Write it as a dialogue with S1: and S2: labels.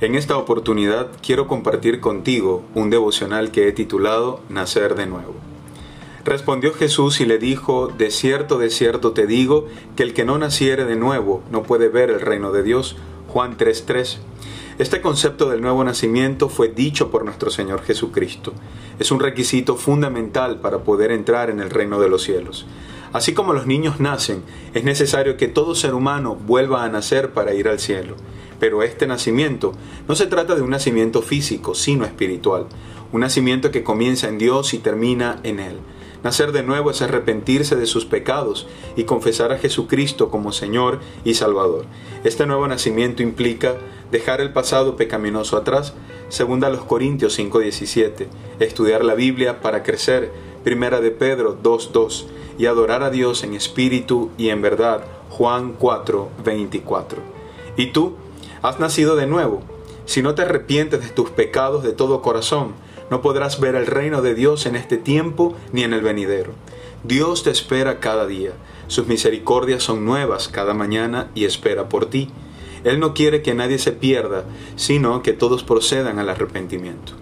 S1: En esta oportunidad quiero compartir contigo un devocional que he titulado Nacer de nuevo. Respondió Jesús y le dijo, De cierto, de cierto te digo, que el que no naciere de nuevo no puede ver el reino de Dios. Juan 3:3. Este concepto del nuevo nacimiento fue dicho por nuestro Señor Jesucristo. Es un requisito fundamental para poder entrar en el reino de los cielos. Así como los niños nacen, es necesario que todo ser humano vuelva a nacer para ir al cielo. Pero este nacimiento no se trata de un nacimiento físico, sino espiritual, un nacimiento que comienza en Dios y termina en Él. Nacer de nuevo es arrepentirse de sus pecados y confesar a Jesucristo como Señor y Salvador. Este nuevo nacimiento implica dejar el pasado pecaminoso atrás, segunda los Corintios 5:17, estudiar la Biblia para crecer, primera de Pedro 2:2 y adorar a Dios en espíritu y en verdad, Juan 4:24. ¿Y tú? Has nacido de nuevo. Si no te arrepientes de tus pecados de todo corazón, no podrás ver el reino de Dios en este tiempo ni en el venidero. Dios te espera cada día. Sus misericordias son nuevas cada mañana y espera por ti. Él no quiere que nadie se pierda, sino que todos procedan al arrepentimiento.